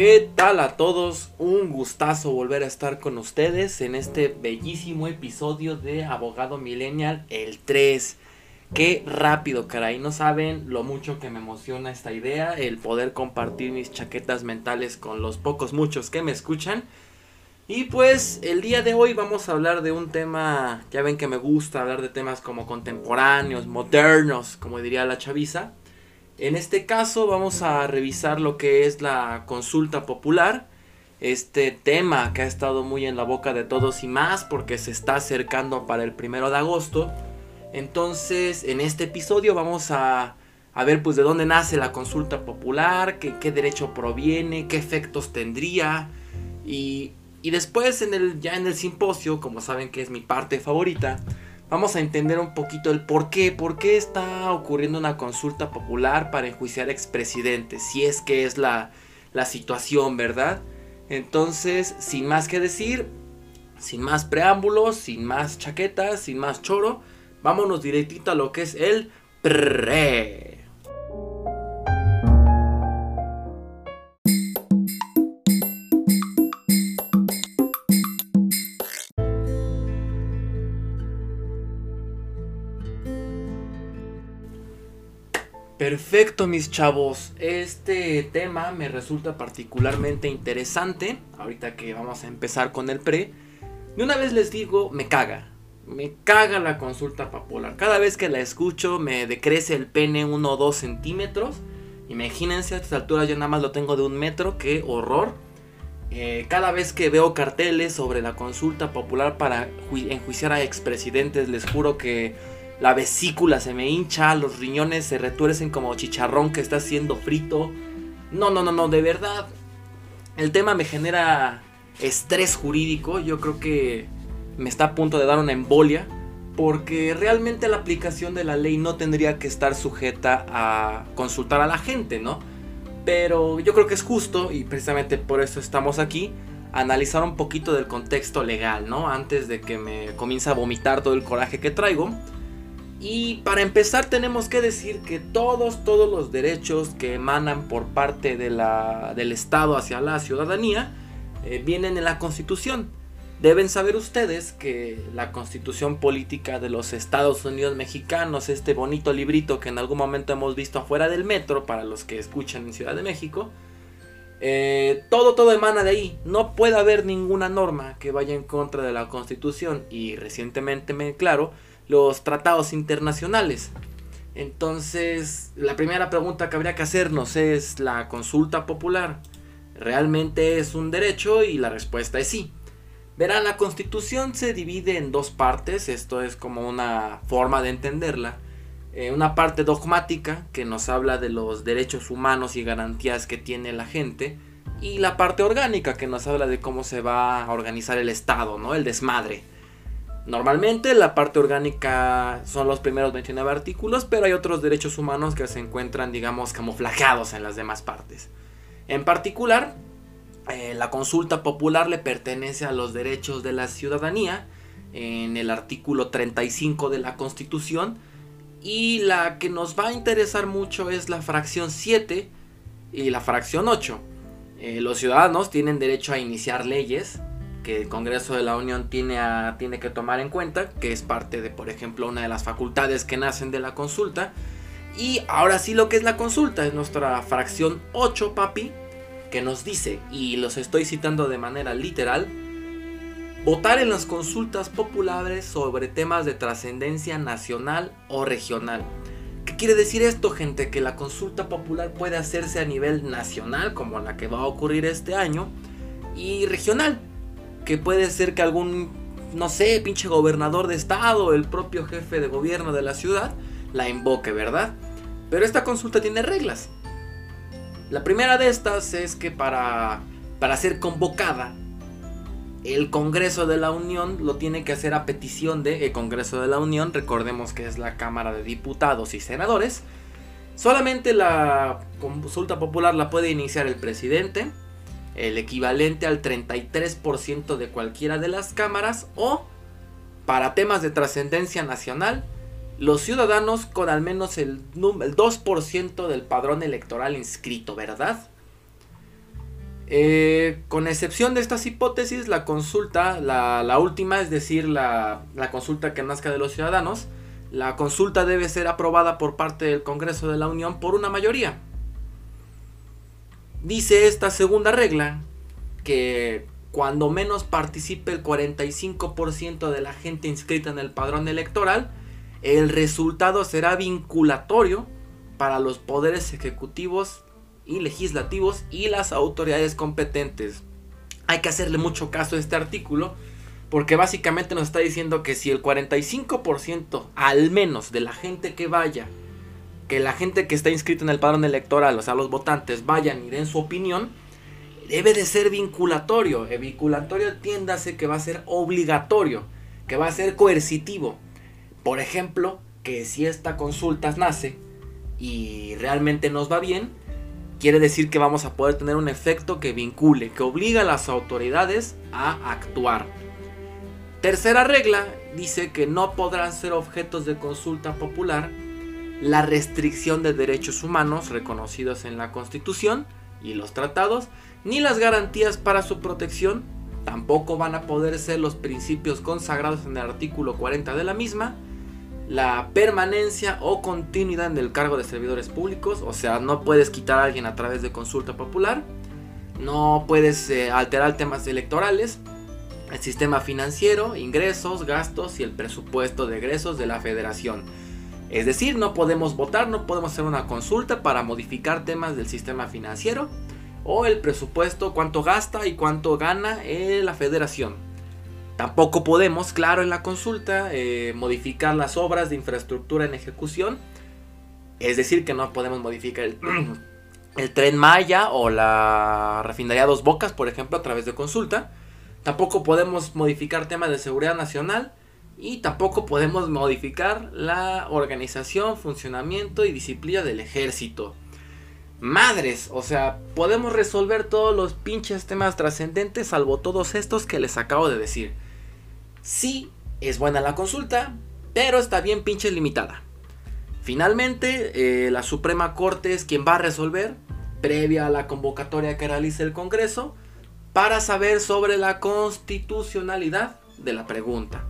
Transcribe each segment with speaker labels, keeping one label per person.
Speaker 1: ¿Qué tal a todos? Un gustazo volver a estar con ustedes en este bellísimo episodio de Abogado Millennial, el 3. Qué rápido, caray. No saben lo mucho que me emociona esta idea, el poder compartir mis chaquetas mentales con los pocos muchos que me escuchan. Y pues el día de hoy vamos a hablar de un tema, ya ven que me gusta hablar de temas como contemporáneos, modernos, como diría la chaviza. En este caso vamos a revisar lo que es la consulta popular, este tema que ha estado muy en la boca de todos y más porque se está acercando para el primero de agosto. Entonces en este episodio vamos a, a ver pues de dónde nace la consulta popular, qué, derecho proviene, qué efectos tendría y, y después en el, ya en el simposio, como saben que es mi parte favorita, vamos a entender un poquito el por qué, por qué está ocurriendo una consulta popular para enjuiciar expresidentes, si es que es la, la situación, ¿verdad? Entonces, sin más que decir, sin más preámbulos, sin más chaquetas, sin más choro, vámonos directito a lo que es el pre. Perfecto, mis chavos. Este tema me resulta particularmente interesante. Ahorita que vamos a empezar con el pre. De una vez les digo, me caga. Me caga la consulta popular. Cada vez que la escucho me decrece el pene 1 o 2 centímetros. Imagínense, a estas alturas yo nada más lo tengo de un metro. Qué horror. Eh, cada vez que veo carteles sobre la consulta popular para enjuiciar a expresidentes, les juro que la vesícula se me hincha, los riñones se retuercen como chicharrón que está siendo frito. No, no, no, no, de verdad. El tema me genera estrés jurídico. Yo creo que me está a punto de dar una embolia. Porque realmente la aplicación de la ley no tendría que estar sujeta a consultar a la gente, ¿no? Pero yo creo que es justo, y precisamente por eso estamos aquí, analizar un poquito del contexto legal, ¿no? Antes de que me comience a vomitar todo el coraje que traigo. Y para empezar tenemos que decir que todos, todos los derechos que emanan por parte de la, del Estado hacia la ciudadanía eh, vienen en la Constitución. Deben saber ustedes que la Constitución Política de los Estados Unidos Mexicanos, este bonito librito que en algún momento hemos visto afuera del metro para los que escuchan en Ciudad de México, eh, todo, todo emana de ahí. No puede haber ninguna norma que vaya en contra de la Constitución. Y recientemente me claro los tratados internacionales. Entonces, la primera pregunta que habría que hacernos es la consulta popular. ¿Realmente es un derecho? Y la respuesta es sí. Verán, la constitución se divide en dos partes, esto es como una forma de entenderla. Eh, una parte dogmática que nos habla de los derechos humanos y garantías que tiene la gente. Y la parte orgánica que nos habla de cómo se va a organizar el Estado, ¿no? El desmadre. Normalmente la parte orgánica son los primeros 29 artículos, pero hay otros derechos humanos que se encuentran, digamos, camuflajeados en las demás partes. En particular, eh, la consulta popular le pertenece a los derechos de la ciudadanía en el artículo 35 de la Constitución y la que nos va a interesar mucho es la fracción 7 y la fracción 8. Eh, los ciudadanos tienen derecho a iniciar leyes que el Congreso de la Unión tiene, tiene que tomar en cuenta, que es parte de, por ejemplo, una de las facultades que nacen de la consulta. Y ahora sí lo que es la consulta es nuestra fracción 8, papi, que nos dice, y los estoy citando de manera literal, votar en las consultas populares sobre temas de trascendencia nacional o regional. ¿Qué quiere decir esto, gente? Que la consulta popular puede hacerse a nivel nacional, como la que va a ocurrir este año, y regional, que puede ser que algún, no sé, pinche gobernador de estado, el propio jefe de gobierno de la ciudad, la invoque, ¿verdad? Pero esta consulta tiene reglas. La primera de estas es que para, para ser convocada, el Congreso de la Unión lo tiene que hacer a petición de el Congreso de la Unión, recordemos que es la Cámara de Diputados y Senadores. Solamente la consulta popular la puede iniciar el presidente, el equivalente al 33% de cualquiera de las cámaras o, para temas de trascendencia nacional, los ciudadanos con al menos el, el 2% del padrón electoral inscrito, ¿verdad? Eh, con excepción de estas hipótesis, la consulta, la, última, es decir, la, la, consulta que nazca de los ciudadanos, la consulta debe ser aprobada por parte del Congreso de la Unión por una mayoría. Dice esta segunda regla que cuando menos participe el 45% de la gente inscrita en el padrón electoral, el resultado será vinculatorio para los poderes ejecutivos y legislativos y las autoridades competentes. Hay que hacerle mucho caso a este artículo porque básicamente nos está diciendo que si el 45% al menos de la gente que vaya, que la gente que está inscrita en el padrón electoral, o sea, los votantes vayan y den su opinión, debe de ser vinculatorio. El vinculatorio tiéndase que va a ser obligatorio, que va a ser coercitivo. Por ejemplo, que si esta consulta nace y realmente nos va bien, quiere decir que vamos a poder tener un efecto que vincule, que obliga a las autoridades a actuar. Tercera regla dice que no podrán ser objetos de consulta popular la restricción de derechos humanos reconocidos en la Constitución y los tratados, ni las garantías para su protección, tampoco van a poder ser los principios consagrados en el artículo 40 de la misma, la permanencia o continuidad del cargo de servidores públicos, o sea, no puedes quitar a alguien a través de consulta popular, no puedes eh, alterar temas electorales, el sistema financiero, ingresos, gastos y el presupuesto de egresos de la federación. Es decir, no podemos votar, no podemos hacer una consulta para modificar temas del sistema financiero o el presupuesto, cuánto gasta y cuánto gana eh, la federación. Tampoco podemos, claro, en la consulta eh, modificar las obras de infraestructura en ejecución. Es decir, que no podemos modificar el, tren Maya o la refinería Dos Bocas, por ejemplo, a través de consulta. Tampoco podemos modificar temas de seguridad nacional. Y tampoco podemos modificar la organización, funcionamiento y disciplina del ejército. Madres, o sea, podemos resolver todos los pinches temas trascendentes salvo todos estos que les acabo de decir. Sí, es buena la consulta, pero está bien pinche limitada. Finalmente, eh, la Suprema Corte es quien va a resolver, previa a la convocatoria que realice el Congreso, para saber sobre la constitucionalidad de la pregunta.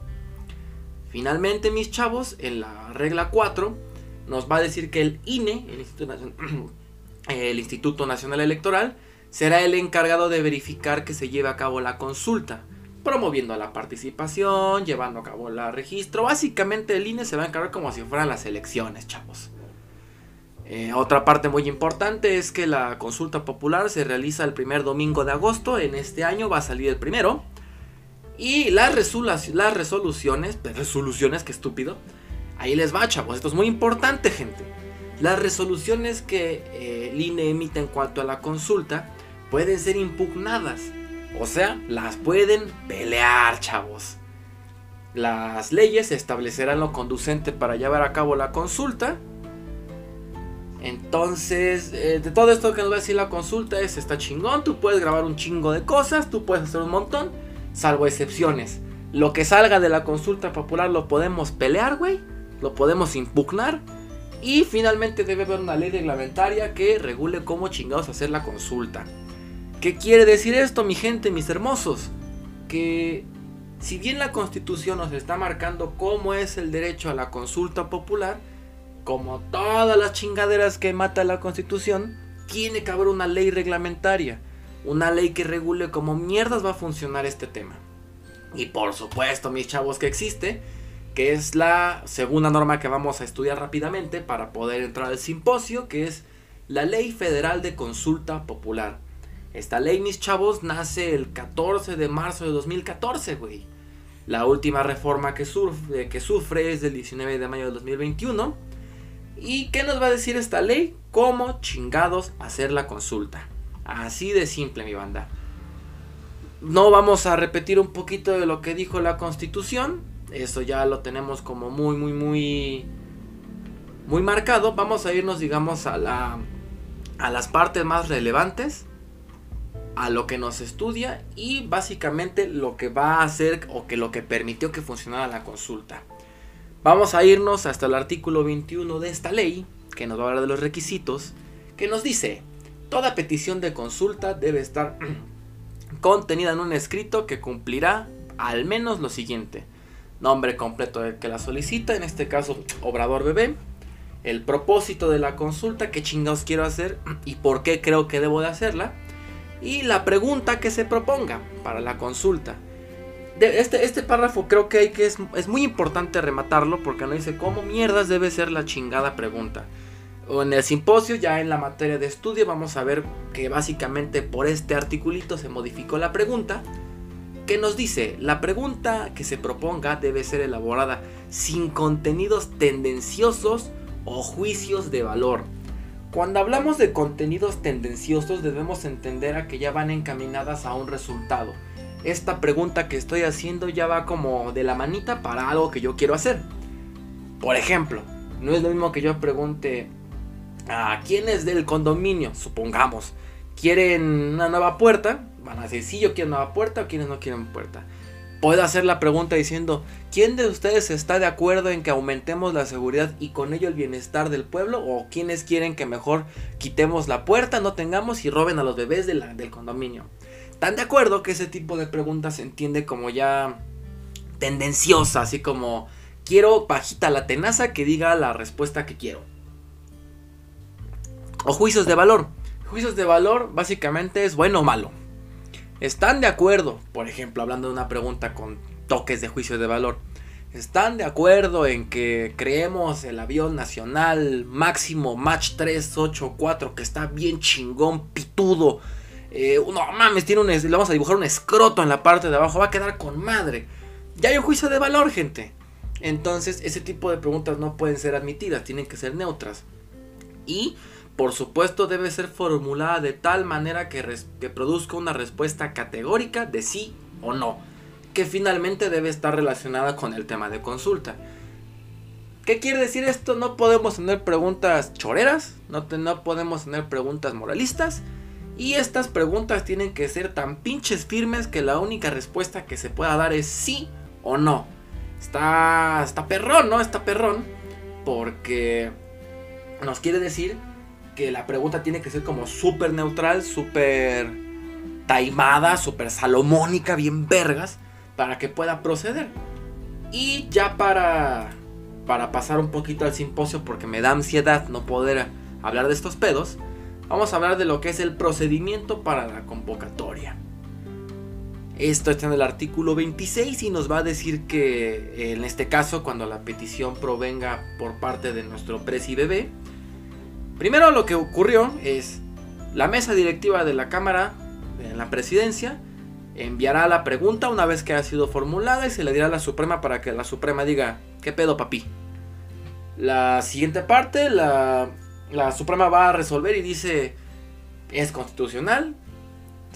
Speaker 1: Finalmente, mis chavos, en la regla 4, nos va a decir que el INE, el Instituto, el Instituto Nacional Electoral, será el encargado de verificar que se lleve a cabo la consulta promoviendo la participación, llevando a cabo el registro. Básicamente el INE se va a encargar como si fueran las elecciones, chavos. Eh, otra parte muy importante es que la consulta popular se realiza el primer domingo de agosto. En este año va a salir el primero. Y las, las resoluciones, pues, resoluciones, que estúpido. Ahí les va, chavos. Esto es muy importante, gente. Las resoluciones que eh, el INE emite en cuanto a la consulta pueden ser impugnadas. O sea, las pueden pelear, chavos. Las leyes establecerán lo conducente para llevar a cabo la consulta. Entonces, eh, de todo esto que nos va a decir la consulta es, está chingón, tú puedes grabar un chingo de cosas, tú puedes hacer un montón, salvo excepciones. Lo que salga de la consulta popular lo podemos pelear, güey, lo podemos impugnar. Y finalmente debe haber una ley reglamentaria que regule cómo chingados hacer la consulta. ¿Qué quiere decir esto, mi gente, mis hermosos? Que si bien la constitución nos está marcando cómo es el derecho a la consulta popular, como todas las chingaderas que mata la constitución, tiene que haber una ley reglamentaria, una ley que regule cómo mierdas va a funcionar este tema. Y por supuesto, mis chavos, que existe, que es la segunda norma que vamos a estudiar rápidamente para poder entrar al simposio, que es la Ley Federal de Consulta Popular. Esta ley, mis chavos, nace el 14 de marzo de 2014, güey. La última reforma que, sufre, que sufre es del 19 de mayo de 2021. ¿Y qué nos va a decir esta ley? ¿Cómo chingados hacer la consulta? Así de simple, mi banda. No vamos a repetir un poquito de lo que dijo la constitución. Eso ya lo tenemos como muy, muy, muy... Muy marcado. Vamos a irnos, digamos, a la... A las partes más relevantes a lo que nos estudia y básicamente lo que va a hacer o que lo que permitió que funcionara la consulta. Vamos a irnos hasta el artículo 21 de esta ley, que nos va a hablar de los requisitos, que nos dice, Toda petición de consulta debe estar contenida en un escrito que cumplirá al menos lo siguiente. Nombre completo del que la solicita, en este caso Obrador Bebé. El propósito de la consulta, qué chingados quiero hacer y por qué creo que debo de hacerla. Y la pregunta que se proponga para la consulta. este, este párrafo creo que, hay que es, es muy importante rematarlo porque no dice cómo mierdas debe ser la chingada pregunta. O en el simposio, ya en la materia de estudio, vamos a ver que básicamente por este articulito se modificó la pregunta que nos dice, la pregunta que se proponga debe ser elaborada sin contenidos tendenciosos o juicios de valor. Cuando hablamos de contenidos tendenciosos debemos entender a que ya van encaminadas a un resultado. Esta pregunta que estoy haciendo ya va como de la manita para algo que yo quiero hacer. Por ejemplo, no es lo mismo que yo pregunte a quiénes del condominio, supongamos, quieren una nueva puerta Van a decir, sí, yo quiero nueva puerta o quienes no quieren puerta. Puedo hacer la pregunta diciendo, ¿quién de ustedes está de acuerdo en que aumentemos la seguridad y con ello el bienestar del pueblo? ¿O quienes quieren que mejor quitemos la puerta, no tengamos y roben a los bebés del condominio? ¿Están de acuerdo que ese tipo de preguntas se entiende como ya tendenciosa? Así como, quiero bajita la tenaza que diga la respuesta que quiero. O juicios de valor. Juicios de valor básicamente es bueno o malo están de acuerdo, por ejemplo, hablando de una pregunta con toques de juicio de valor, están de acuerdo en que creemos el avión nacional máximo Match 384 que está bien chingón, pitudo. Eh, no mames, tiene un, le vamos a dibujar un escroto en la parte de abajo, va a quedar con madre. Ya hay un juicio de valor, gente. Entonces, ese tipo de preguntas no pueden ser admitidas, tienen que ser neutras. Y por supuesto debe ser formulada de tal manera que, produzca una respuesta categórica de sí o no, que finalmente debe estar relacionada con el tema de consulta. ¿Qué quiere decir esto? No podemos tener preguntas choreras, no, no podemos tener preguntas moralistas. Y estas preguntas tienen que ser tan pinches firmes que la única respuesta que se pueda dar es sí o no. Está, está perrón, ¿no? Está perrón. Porque nos quiere decir que la pregunta tiene que ser como súper neutral, súper taimada, súper salomónica, bien vergas, para que pueda proceder. Y ya para, para pasar un poquito al simposio, porque me da ansiedad no poder hablar de estos pedos, vamos a hablar de lo que es el procedimiento para la convocatoria. Esto está en el artículo 26 y nos va a decir que en este caso cuando la petición provenga por parte de nuestro presi bebé, Primero lo que ocurrió es la mesa directiva de la Cámara, de la presidencia, enviará la pregunta una vez que ha sido formulada y se le dirá a la Suprema para que la Suprema diga, ¿qué pedo papi? La siguiente parte, la, la Suprema va a resolver y dice, es constitucional,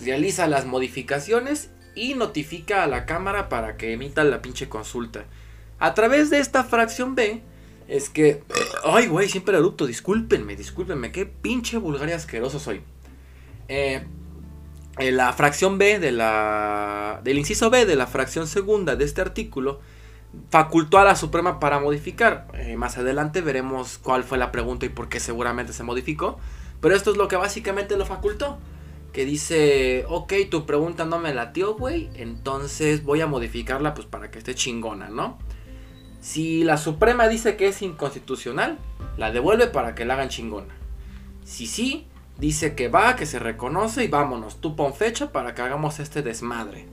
Speaker 1: realiza las modificaciones y notifica a la Cámara para que emita la pinche consulta. A través de esta fracción B, es que. Ay, güey, siempre erupto. Discúlpenme, discúlpenme. Qué pinche vulgar y asqueroso soy. Eh, en la fracción B de la. Del inciso B de la fracción segunda de este artículo. Facultó a la Suprema para modificar. Eh, más adelante veremos cuál fue la pregunta y por qué seguramente se modificó. Pero esto es lo que básicamente lo facultó. Que dice, ok, tu pregunta no me latió, güey. Entonces voy a modificarla pues para que esté chingona, ¿no? Si la Suprema dice que es inconstitucional, la devuelve para que la hagan chingona. Si sí, dice que va, que se reconoce y vámonos, tú pon fecha para que hagamos este desmadre.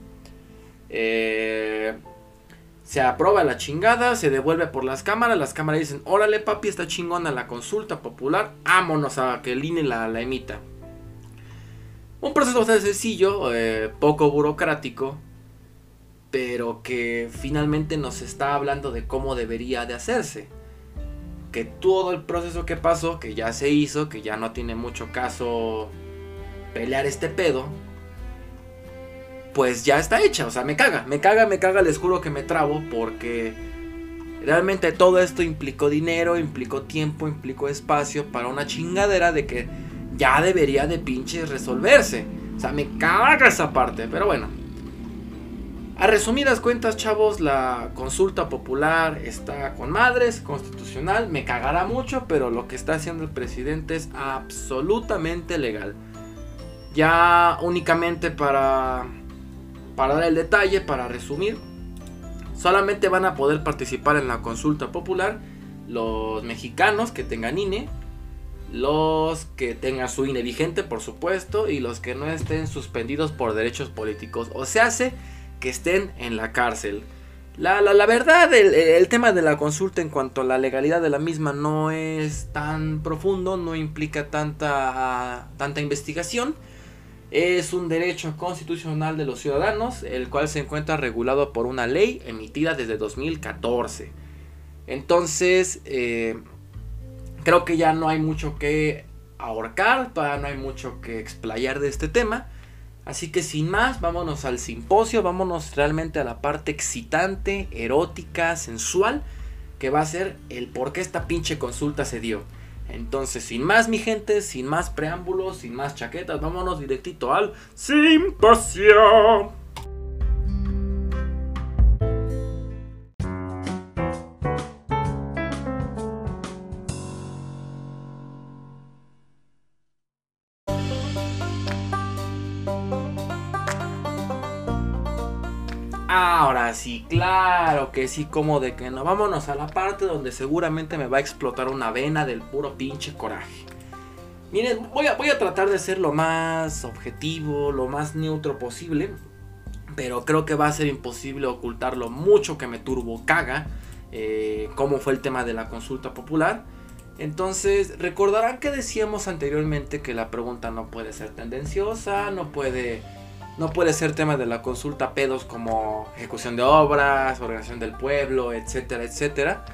Speaker 1: Eh, se aprueba la chingada, se devuelve por las cámaras, las cámaras dicen, órale papi, está chingona la consulta popular, vámonos a que el INE la, emita. Un proceso bastante sencillo, eh, poco burocrático, pero que finalmente nos está hablando de cómo debería de hacerse. Que todo el proceso que pasó, que ya se hizo, que ya no tiene mucho caso pelear este pedo, pues ya está hecha. O sea, me caga, me caga, me caga, les juro que me trabo porque realmente todo esto implicó dinero, implicó tiempo, implicó espacio para una chingadera de que ya debería de pinches resolverse. O sea, me caga esa parte, pero bueno. A resumidas cuentas, chavos, la consulta popular está con madres, constitucional, me cagará mucho, pero lo que está haciendo el presidente es absolutamente legal. Ya únicamente para, para dar el detalle, para resumir, solamente van a poder participar en la consulta popular los mexicanos que tengan INE, los que tengan su INE vigente, por supuesto, y los que no estén suspendidos por derechos políticos. O se hace que estén en la cárcel. La, verdad, el, tema de la consulta en cuanto a la legalidad de la misma no es tan profundo, no implica tanta, tanta investigación. Es un derecho constitucional de los ciudadanos, el cual se encuentra regulado por una ley emitida desde 2014. Entonces, eh, creo que ya no hay mucho que ahorcar, todavía no hay mucho que explayar de este tema. Así que sin más, vámonos al simposio, vámonos realmente a la parte excitante, erótica, sensual, que va a ser el por qué esta pinche consulta se dio. Entonces, sin más, mi gente, sin más preámbulos, sin más chaquetas, vámonos directito al simposio. Sí, claro que sí, como de que no. Vámonos a la parte donde seguramente me va a explotar una vena del puro pinche coraje. Miren, voy a, voy a tratar de ser lo más objetivo, lo más neutro posible. Pero creo que va a ser imposible ocultar lo mucho que me turbo caga. Eh, cómo fue el tema de la consulta popular. Entonces, recordarán que decíamos anteriormente que la pregunta no puede ser tendenciosa, no puede no puede ser tema de la consulta pedos como ejecución de obras, organización del pueblo, etcétera, etcétera.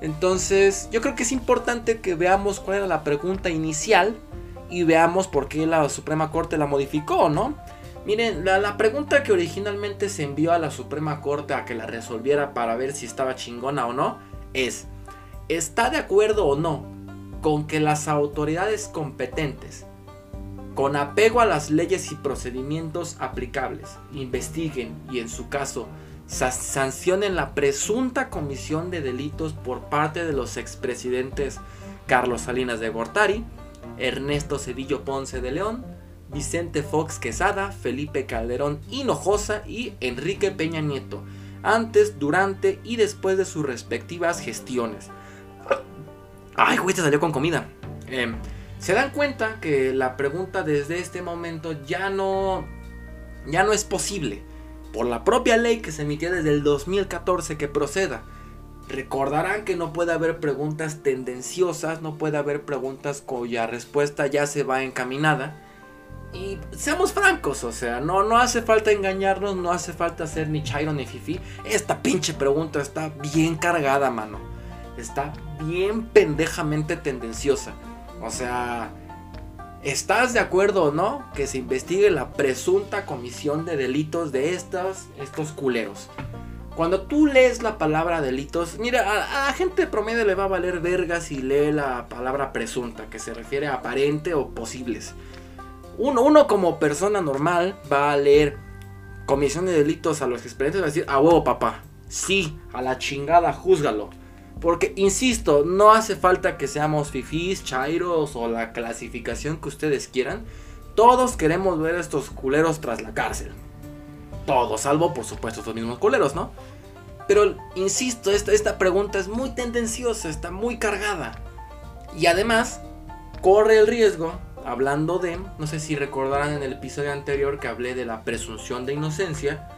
Speaker 1: Entonces, yo creo que es importante que veamos cuál era la pregunta inicial y veamos por qué la Suprema Corte la modificó, ¿no? Miren, la, la, pregunta que originalmente se envió a la Suprema Corte a que la resolviera para ver si estaba chingona o no es, ¿está de acuerdo o no con que las autoridades competentes con apego a las leyes y procedimientos aplicables, investiguen y en su caso sancionen la presunta comisión de delitos por parte de los expresidentes Carlos Salinas de Gortari, Ernesto Cedillo Ponce de León, Vicente Fox Quesada, Felipe Calderón Hinojosa y Enrique Peña Nieto, antes, durante y después de sus respectivas gestiones. Ay, güey, te salió con comida. Eh, se dan cuenta que la pregunta desde este momento ya no, ya no es posible por la propia ley que se emitió desde el 2014 que proceda. Recordarán que no puede haber preguntas tendenciosas, no puede haber preguntas cuya respuesta ya se va encaminada. Y seamos francos, o sea, no, no hace falta engañarnos, no hace falta ser ni chairo ni fifi. Esta pinche pregunta está bien cargada, mano. Está bien pendejamente tendenciosa. O sea, ¿estás de acuerdo o no que se investigue la presunta comisión de delitos de estos, estos culeros? Cuando tú lees la palabra delitos, mira, a, la gente promedio le va a valer verga si lee la palabra presunta, que se refiere a aparente o posibles. Uno, uno como persona normal va a leer comisión de delitos a los expedientes y va a decir, a huevo papá, sí, a la chingada, júzgalo. Porque, insisto, no hace falta que seamos fifís, chairos o la clasificación que ustedes quieran. Todos queremos ver a estos culeros tras la cárcel. Todos, salvo por supuesto estos mismos culeros, ¿no? Pero, insisto, esta, esta pregunta es muy tendenciosa, está muy cargada. Y además, corre el riesgo, hablando de, no sé si recordarán en el episodio anterior que hablé de la presunción de inocencia,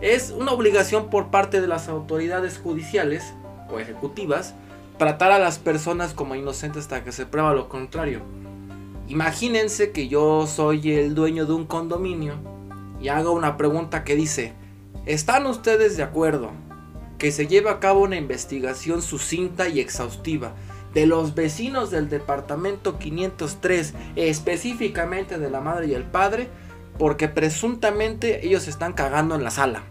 Speaker 1: es una obligación por parte de las autoridades judiciales o ejecutivas tratar a las personas como inocentes hasta que se prueba lo contrario. Imagínense que yo soy el dueño de un condominio y hago una pregunta que dice, ¿están ustedes de acuerdo que se lleve a cabo una investigación sucinta y exhaustiva de los vecinos del departamento 503, específicamente de la madre y el padre, porque presuntamente ellos están cagando en la sala?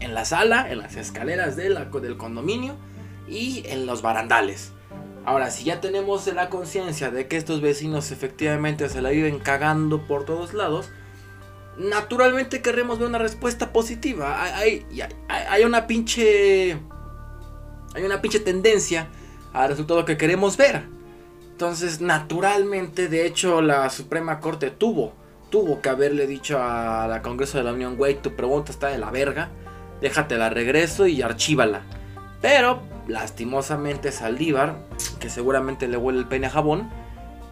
Speaker 1: En la sala, en las escaleras de del condominio y en los barandales. Ahora, si ya tenemos la conciencia de que estos vecinos efectivamente se la viven cagando por todos lados, naturalmente queremos ver una respuesta positiva. Hay, una pinche. Hay una pinche tendencia al resultado que queremos ver. Entonces, naturalmente, de hecho, la Suprema Corte tuvo, tuvo que haberle dicho a la Congreso de la Unión, güey, tu pregunta está de la verga, déjate la regreso y archívala. Pero, lastimosamente, Saldívar, que seguramente le huele el pene a jabón,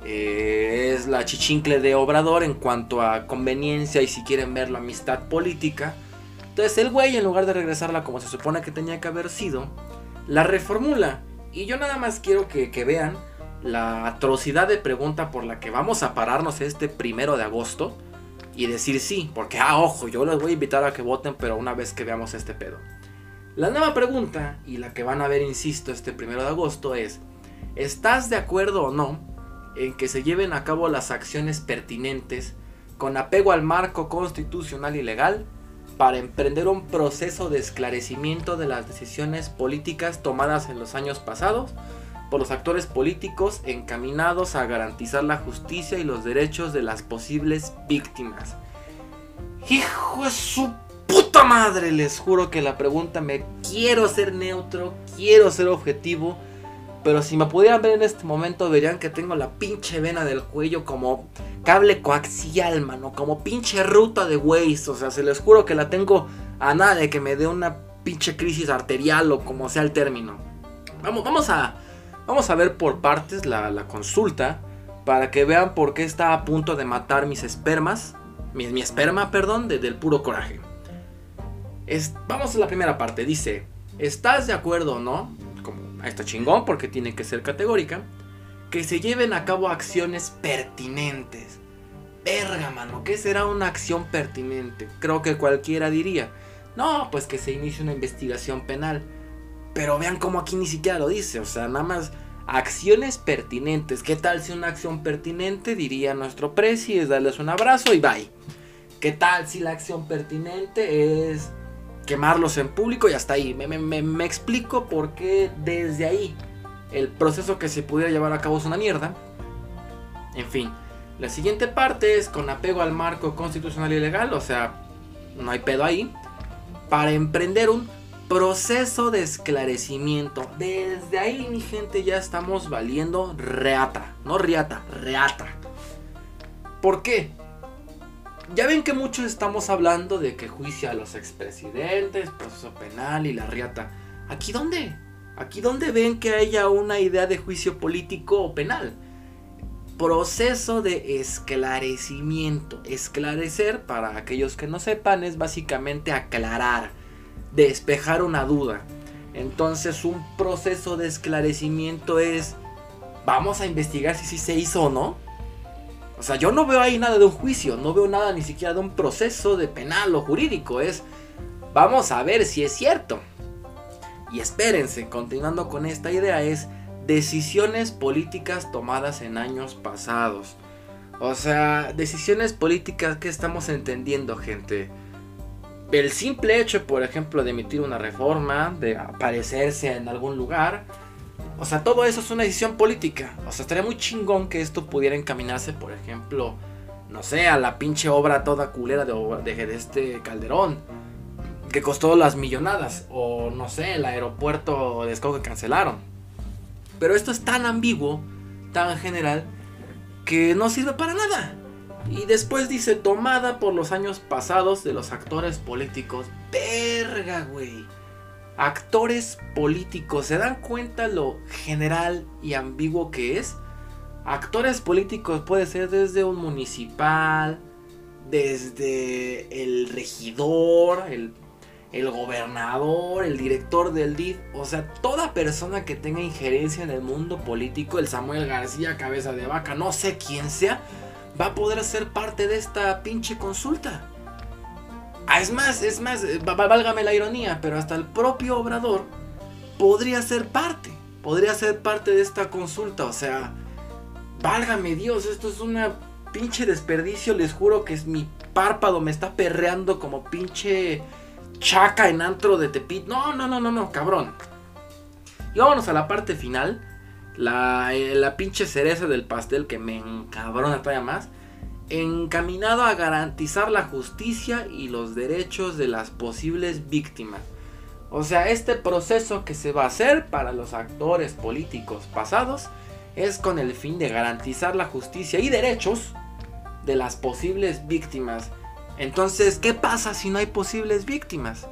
Speaker 1: eh, es la chichincle de Obrador en cuanto a conveniencia y si quieren verlo, amistad política. Entonces el güey, en lugar de regresarla como se supone que tenía que haber sido, la reformula. Y yo nada más quiero que vean la atrocidad de pregunta por la que vamos a pararnos este primero de agosto y decir sí, porque, ah, ojo, yo les voy a invitar a que voten, pero una vez que veamos este pedo. La nueva pregunta, y la que van a ver, insisto, este primero de agosto es, ¿estás de acuerdo o no en que se lleven a cabo las acciones pertinentes con apego al marco constitucional y legal para emprender un proceso de esclarecimiento de las decisiones políticas tomadas en los años pasados por los actores políticos encaminados a garantizar la justicia y los derechos de las posibles víctimas. Hijo de su puta madre, les juro que la pregunta me quiero ser neutro, quiero ser objetivo pero si me pudieran ver en este momento, verían que tengo la pinche vena del cuello como cable coaxial, mano. Como pinche ruta de Waze. O sea, se les juro que la tengo a nada de que me dé una pinche crisis arterial o como sea el término. Vamos, vamos a. Vamos a ver por partes la, consulta. Para que vean por qué está a punto de matar mis espermas. Mi, mi esperma, perdón, desde del puro coraje. Vamos a la primera parte. Dice: ¿Estás de acuerdo o no? está chingón porque tiene que ser categórica, que se lleven a cabo acciones pertinentes. Verga, mano, ¿qué será una acción pertinente? Creo que cualquiera diría, no, pues que se inicie una investigación penal. Pero vean cómo aquí ni siquiera lo dice, o sea, nada más acciones pertinentes. ¿Qué tal si una acción pertinente diría nuestro presi es darles un abrazo y bye? ¿Qué tal si la acción pertinente es quemarlos en público y hasta ahí. Me, explico por qué desde ahí el proceso que se pudiera llevar a cabo es una mierda. En fin, la siguiente parte es con apego al marco constitucional y legal, o sea, no hay pedo ahí, para emprender un proceso de esclarecimiento. Desde ahí, mi gente, ya estamos valiendo reata, no riata, reata. ¿Por qué? ya ven que muchos estamos hablando de que juicio a los expresidentes, proceso penal y la riata. ¿Aquí dónde? ¿Aquí dónde ven que haya una idea de juicio político o penal? Proceso de esclarecimiento. Esclarecer, para aquellos que no sepan, es básicamente aclarar, despejar una duda. Entonces un proceso de esclarecimiento es, vamos a investigar si sí se hizo o no o sea, yo no veo ahí nada de un juicio, no veo nada ni siquiera de un proceso de penal o jurídico. Es, vamos a ver si es cierto. Y espérense, continuando con esta idea, es decisiones políticas tomadas en años pasados. O sea, decisiones políticas que estamos entendiendo, gente. El simple hecho, por ejemplo, de emitir una reforma, de aparecerse en algún lugar, o sea, todo eso es una decisión política. O sea, estaría muy chingón que esto pudiera encaminarse, por ejemplo, no sé, a la pinche obra toda culera de, de, este Calderón. Que costó las millonadas. O no sé, el aeropuerto de Escoco que cancelaron. Pero esto es tan ambiguo, tan general, que no sirve para nada. Y después dice, tomada por los años pasados de los actores políticos. Verga, güey actores políticos. ¿Se dan cuenta lo general y ambiguo que es? Actores políticos puede ser desde un municipal, desde el regidor, el, el gobernador, el director del DIF. O sea, toda persona que tenga injerencia en el mundo político, el Samuel García, cabeza de vaca, no sé quién sea, va a poder ser parte de esta pinche consulta. Ah, es más, es más, eh, válgame la ironía, pero hasta el propio Obrador podría ser parte, podría ser parte de esta consulta, o sea, válgame Dios, esto es una pinche desperdicio, les juro que es mi párpado me está perreando como pinche chaca en antro de Tepit. No, no, no, no, no, cabrón. Y vámonos a la parte final, la, eh, la pinche cereza del pastel que me encabrona todavía más encaminado a garantizar la justicia y los derechos de las posibles víctimas. O sea, este proceso que se va a hacer para los actores políticos pasados es con el fin de garantizar la justicia y derechos de las posibles víctimas. Entonces, ¿qué pasa si no hay posibles víctimas?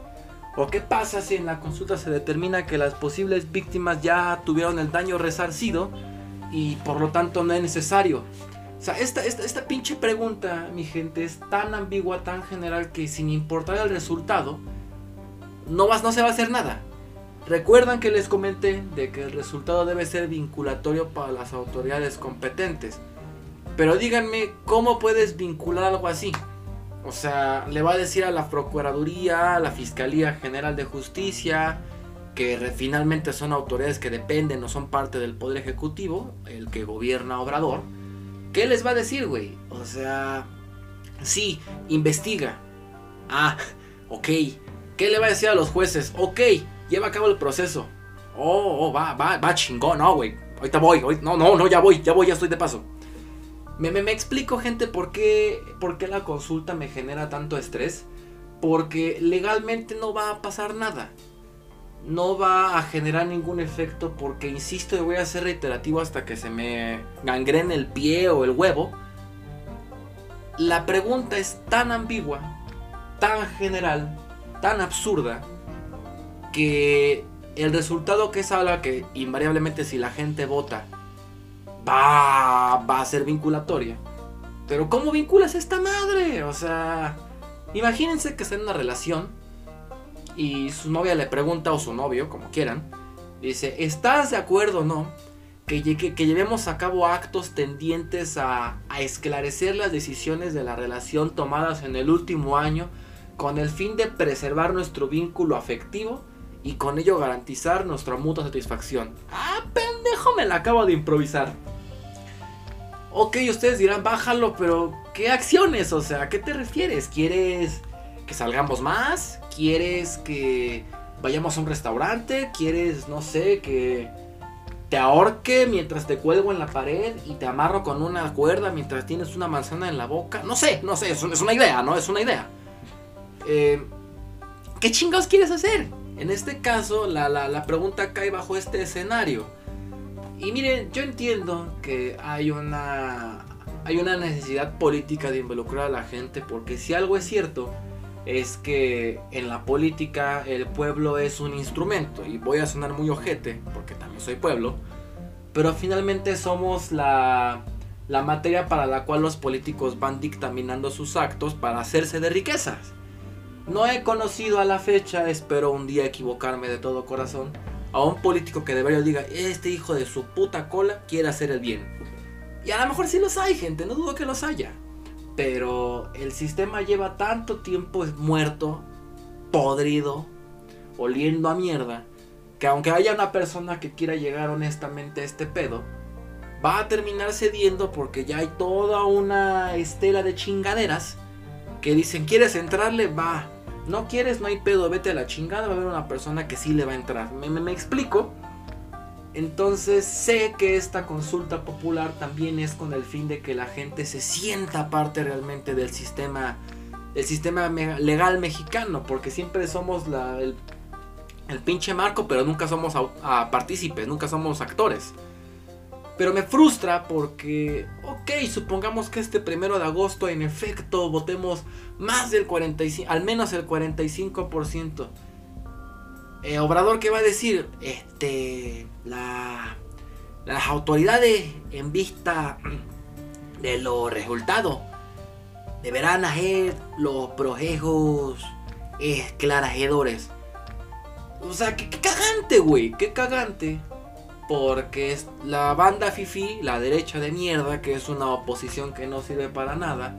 Speaker 1: ¿O qué pasa si en la consulta se determina que las posibles víctimas ya tuvieron el daño resarcido y por lo tanto no es necesario? O sea, esta, esta, pinche pregunta, mi gente, es tan ambigua, tan general que sin importar el resultado, no, vas, no se va a hacer nada. Recuerdan que les comenté de que el resultado debe ser vinculatorio para las autoridades competentes. Pero díganme, ¿cómo puedes vincular algo así? O sea, le va a decir a la Procuraduría, a la Fiscalía General de Justicia, que finalmente son autoridades que dependen, no son parte del Poder Ejecutivo, el que gobierna Obrador. ¿Qué les va a decir, güey? O sea, sí, investiga. Ah, ok. ¿Qué le va a decir a los jueces? Ok, lleva a cabo el proceso. Oh, oh va, va, va chingón, no, güey. Ahorita voy, no, no, no, ya voy, ya voy, ya estoy de paso. Me, me, explico, gente, por qué, por qué la consulta me genera tanto estrés. Porque legalmente no va a pasar nada. No va a generar ningún efecto porque, insisto, voy a ser reiterativo hasta que se me gangrene el pie o el huevo. La pregunta es tan ambigua, tan general, tan absurda, que el resultado que salga, que invariablemente si la gente vota va, a ser vinculatoria. Pero ¿cómo vinculas a esta madre? O sea, imagínense que está en una relación y su novia le pregunta, o su novio, como quieran, dice, ¿estás de acuerdo o no? Que, que, llevemos a cabo actos tendientes a, a esclarecer las decisiones de la relación tomadas en el último año con el fin de preservar nuestro vínculo afectivo y con ello garantizar nuestra mutua satisfacción. Ah, pendejo, me la acabo de improvisar. Ok, ustedes dirán, bájalo, pero ¿qué acciones? O sea, ¿a qué te refieres? ¿Quieres que salgamos más? ¿Quieres que vayamos a un restaurante? ¿Quieres, no sé, que te ahorque mientras te cuelgo en la pared y te amarro con una cuerda mientras tienes una manzana en la boca? No sé, no sé, es, una idea, ¿no? Es una idea. Eh, ¿Qué chingados quieres hacer? En este caso, la, la pregunta cae bajo este escenario y miren, yo entiendo que hay una, hay una necesidad política de involucrar a la gente porque si algo es cierto es que en la política el pueblo es un instrumento y voy a sonar muy ojete porque también soy pueblo, pero finalmente somos la, la materia para la cual los políticos van dictaminando sus actos para hacerse de riquezas. No he conocido a la fecha, espero un día equivocarme de todo corazón, a un político que de verdad diga, este hijo de su puta cola quiere hacer el bien. Y a lo mejor sí los hay, gente, no dudo que los haya. Pero el sistema lleva tanto tiempo muerto, podrido, oliendo a mierda, que aunque haya una persona que quiera llegar honestamente a este pedo, va a terminar cediendo porque ya hay toda una estela de chingaderas que dicen, ¿quieres entrarle? Va. No quieres, no hay pedo, vete a la chingada, va a haber una persona que sí le va a entrar. ¿Me, me, explico? Entonces sé que esta consulta popular también es con el fin de que la gente se sienta parte realmente del sistema, del sistema legal mexicano, porque siempre somos la, el, pinche marco, pero nunca somos a, partícipes, nunca somos actores. Pero me frustra porque, ok, supongamos que este primero de agosto en efecto votemos más del 45, al menos el 45%. Eh, Obrador, ¿qué va a decir? Este, la, las autoridades en vista de los resultados deberán hacer los procesos esclarecedores. O sea, qué, qué cagante, güey, qué cagante porque la banda Fifi, la derecha de mierda, que es una oposición que no sirve para nada,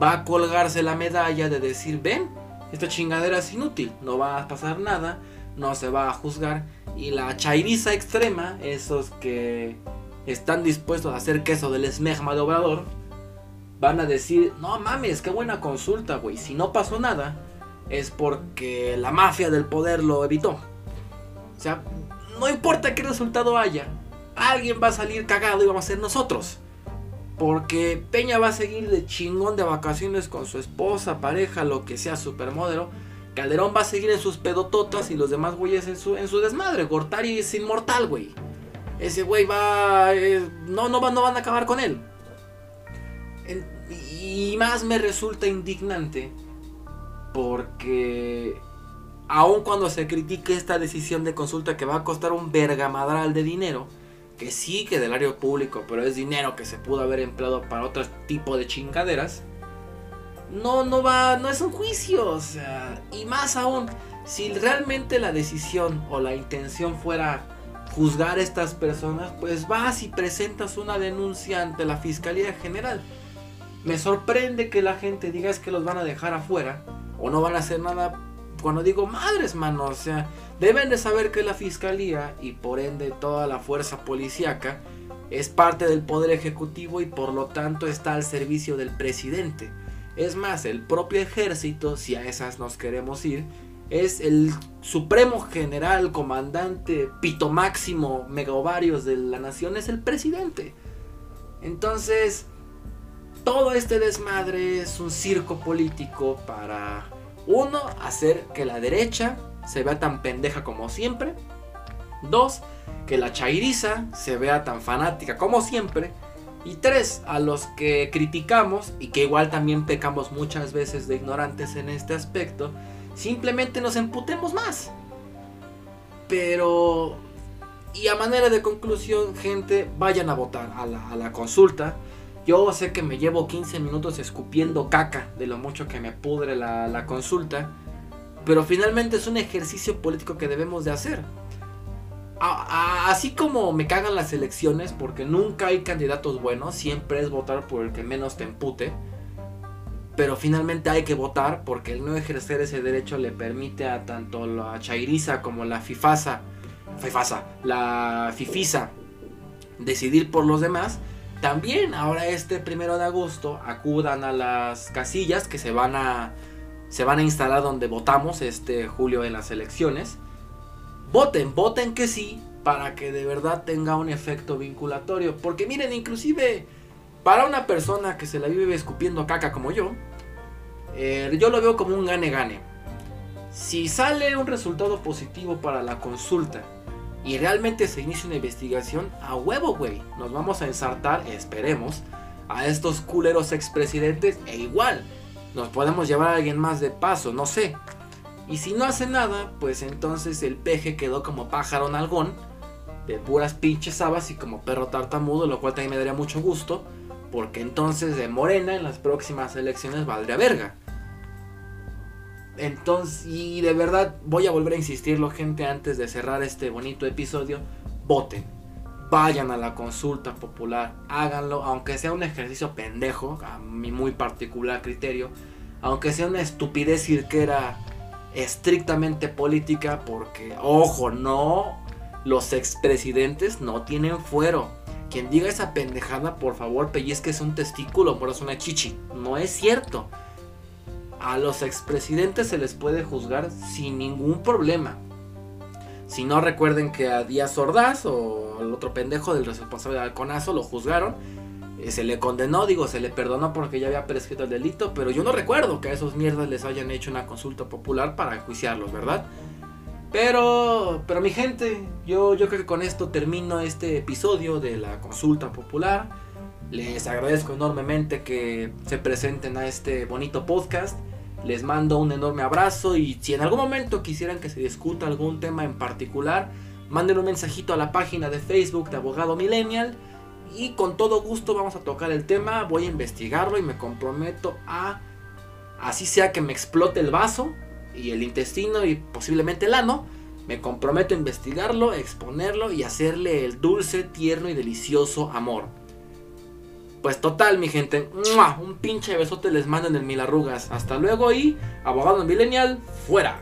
Speaker 1: va a colgarse la medalla de decir, ven, esta chingadera es inútil, no va a pasar nada, no se va a juzgar. Y la chairiza extrema, esos que están dispuestos a hacer queso del esmegma de obrador, van a decir, no mames, qué buena consulta, güey, si no pasó nada, es porque la mafia del poder lo evitó. O sea, no importa qué resultado haya, alguien va a salir cagado y vamos a ser nosotros. Porque Peña va a seguir de chingón de vacaciones con su esposa, pareja, lo que sea, supermodelo. Calderón va a seguir en sus pedototas y los demás güeyes en su, en su desmadre. Gortari es inmortal, güey. ese güey va, no, no, no van a acabar con él. y más me resulta indignante porque aun cuando se critique esta decisión de consulta que va a costar un vergamadral de dinero, que sí que del área público, pero es dinero que se pudo haber empleado para otro tipo de chingaderas, no, no va, no es un juicio, o sea, y más aún, si realmente la decisión o la intención fuera juzgar a estas personas, pues vas y presentas una denuncia ante la Fiscalía General. Me sorprende que la gente diga es que los van a dejar afuera o no van a hacer nada cuando digo madres, mano, o sea, deben de saber que la fiscalía y por ende toda la fuerza policíaca es parte del poder ejecutivo y por lo tanto está al servicio del presidente. Es más, el propio ejército, si a esas nos queremos ir, es el supremo general, comandante, pito máximo, megaovarios de la nación, es el presidente. Entonces, todo este desmadre es un circo político para, uno, hacer que la derecha se vea tan pendeja como siempre. Dos, que la chairiza se vea tan fanática como siempre. Y tres, a los que criticamos y que igual también pecamos muchas veces de ignorantes en este aspecto, simplemente nos emputemos más. Pero... Y a manera de conclusión, gente, vayan a votar a la, a la consulta. Yo sé que me llevo 15 minutos escupiendo caca de lo mucho que me pudre la, consulta, pero finalmente es un ejercicio político que debemos de hacer. así como me cagan las elecciones, porque nunca hay candidatos buenos, siempre es votar por el que menos te empute. Pero finalmente hay que votar porque el no ejercer ese derecho le permite a tanto la Chairiza como la Fifasa, Fifasa, la Fifisa decidir por los demás también ahora este primero de agosto acudan a las casillas que se van a se van a instalar donde votamos este julio en las elecciones. Voten, voten que sí para que de verdad tenga un efecto vinculatorio. Porque miren, inclusive para una persona que se la vive escupiendo caca como yo, eh, yo lo veo como un gane-gane. Si sale un resultado positivo para la consulta y realmente se inicia una investigación, a huevo, güey. Nos vamos a ensartar, esperemos, a estos culeros expresidentes e igual nos podemos llevar a alguien más de paso, no sé. Y si no hace nada, pues entonces el peje quedó como pájaro nalgón, de puras pinches habas y como perro tartamudo, lo cual también me daría mucho gusto, porque entonces de Morena en las próximas elecciones valdría verga. Entonces, y de verdad voy a volver a insistirlo, gente, antes de cerrar este bonito episodio. Voten. Vayan a la consulta popular. Háganlo, aunque sea un ejercicio pendejo, a mi muy particular criterio. Aunque sea una estupidez cirquera estrictamente política, porque, ojo, no, los expresidentes no tienen fuero. Quien diga esa pendejada, por favor, pellizque es un testículo, por es una chichi. No es cierto a los expresidentes se les puede juzgar sin ningún problema. Si no recuerden que a Díaz Ordaz o al otro pendejo del responsable de Alconazo lo juzgaron, eh, se le condenó, digo, se le perdonó porque ya había prescrito el delito, pero yo no recuerdo que a esos mierdas les hayan hecho una consulta popular para enjuiciarlos, ¿verdad? Pero, pero mi gente, yo, yo creo que con esto termino este episodio de la consulta popular. Les agradezco enormemente que se presenten a este bonito podcast. Les mando un enorme abrazo y si en algún momento quisieran que se discuta algún tema en particular, manden un mensajito a la página de Facebook de Abogado Millennial y con todo gusto vamos a tocar el tema, voy a investigarlo y me comprometo a, así sea que me explote el vaso y el intestino y posiblemente el ano, me comprometo a investigarlo, exponerlo y hacerle el dulce, tierno y delicioso amor. Pues total, mi gente. Un pinche besote les mando en el mil arrugas. Hasta luego y abogado millennial, fuera.